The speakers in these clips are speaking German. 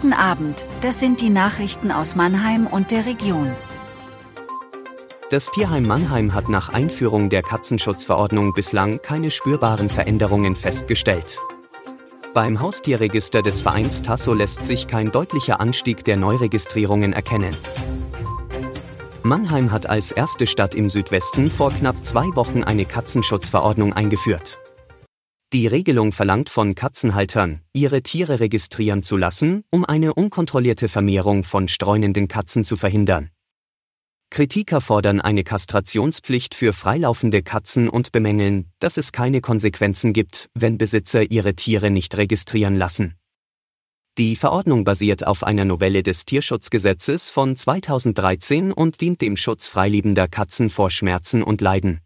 Guten Abend, das sind die Nachrichten aus Mannheim und der Region. Das Tierheim Mannheim hat nach Einführung der Katzenschutzverordnung bislang keine spürbaren Veränderungen festgestellt. Beim Haustierregister des Vereins Tasso lässt sich kein deutlicher Anstieg der Neuregistrierungen erkennen. Mannheim hat als erste Stadt im Südwesten vor knapp zwei Wochen eine Katzenschutzverordnung eingeführt. Die Regelung verlangt von Katzenhaltern, ihre Tiere registrieren zu lassen, um eine unkontrollierte Vermehrung von streunenden Katzen zu verhindern. Kritiker fordern eine Kastrationspflicht für freilaufende Katzen und bemängeln, dass es keine Konsequenzen gibt, wenn Besitzer ihre Tiere nicht registrieren lassen. Die Verordnung basiert auf einer Novelle des Tierschutzgesetzes von 2013 und dient dem Schutz freiliebender Katzen vor Schmerzen und Leiden.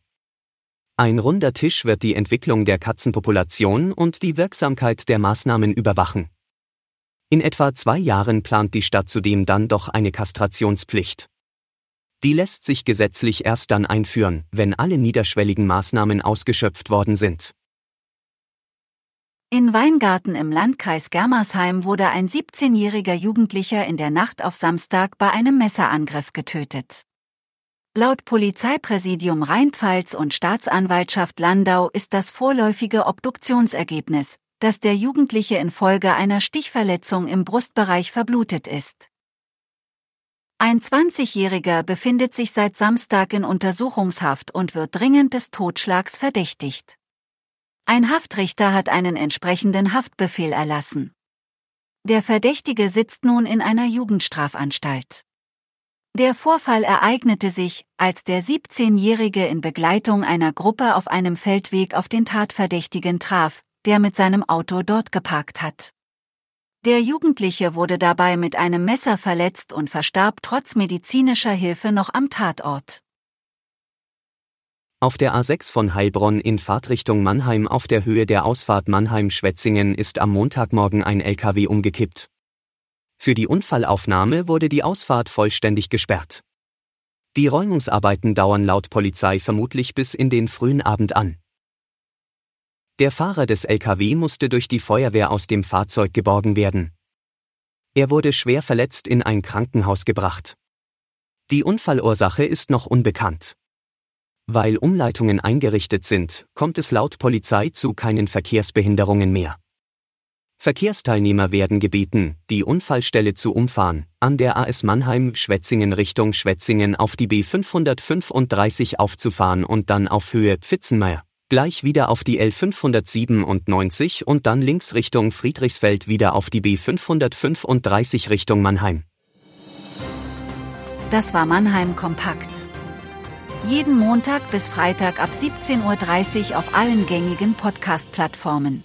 Ein runder Tisch wird die Entwicklung der Katzenpopulation und die Wirksamkeit der Maßnahmen überwachen. In etwa zwei Jahren plant die Stadt zudem dann doch eine Kastrationspflicht. Die lässt sich gesetzlich erst dann einführen, wenn alle niederschwelligen Maßnahmen ausgeschöpft worden sind. In Weingarten im Landkreis Germersheim wurde ein 17-jähriger Jugendlicher in der Nacht auf Samstag bei einem Messerangriff getötet. Laut Polizeipräsidium Rheinpfalz und Staatsanwaltschaft Landau ist das vorläufige Obduktionsergebnis, dass der Jugendliche infolge einer Stichverletzung im Brustbereich verblutet ist. Ein 20-Jähriger befindet sich seit Samstag in Untersuchungshaft und wird dringend des Totschlags verdächtigt. Ein Haftrichter hat einen entsprechenden Haftbefehl erlassen. Der Verdächtige sitzt nun in einer Jugendstrafanstalt. Der Vorfall ereignete sich, als der 17-Jährige in Begleitung einer Gruppe auf einem Feldweg auf den Tatverdächtigen traf, der mit seinem Auto dort geparkt hat. Der Jugendliche wurde dabei mit einem Messer verletzt und verstarb trotz medizinischer Hilfe noch am Tatort. Auf der A6 von Heilbronn in Fahrtrichtung Mannheim auf der Höhe der Ausfahrt Mannheim-Schwetzingen ist am Montagmorgen ein LKW umgekippt. Für die Unfallaufnahme wurde die Ausfahrt vollständig gesperrt. Die Räumungsarbeiten dauern laut Polizei vermutlich bis in den frühen Abend an. Der Fahrer des LKW musste durch die Feuerwehr aus dem Fahrzeug geborgen werden. Er wurde schwer verletzt in ein Krankenhaus gebracht. Die Unfallursache ist noch unbekannt. Weil Umleitungen eingerichtet sind, kommt es laut Polizei zu keinen Verkehrsbehinderungen mehr. Verkehrsteilnehmer werden gebeten, die Unfallstelle zu umfahren, an der AS Mannheim Schwetzingen Richtung Schwetzingen auf die B535 aufzufahren und dann auf Höhe Pfitzenmeier, gleich wieder auf die L597 und dann links Richtung Friedrichsfeld wieder auf die B535 Richtung Mannheim. Das war Mannheim Kompakt. Jeden Montag bis Freitag ab 17.30 Uhr auf allen gängigen Podcast-Plattformen.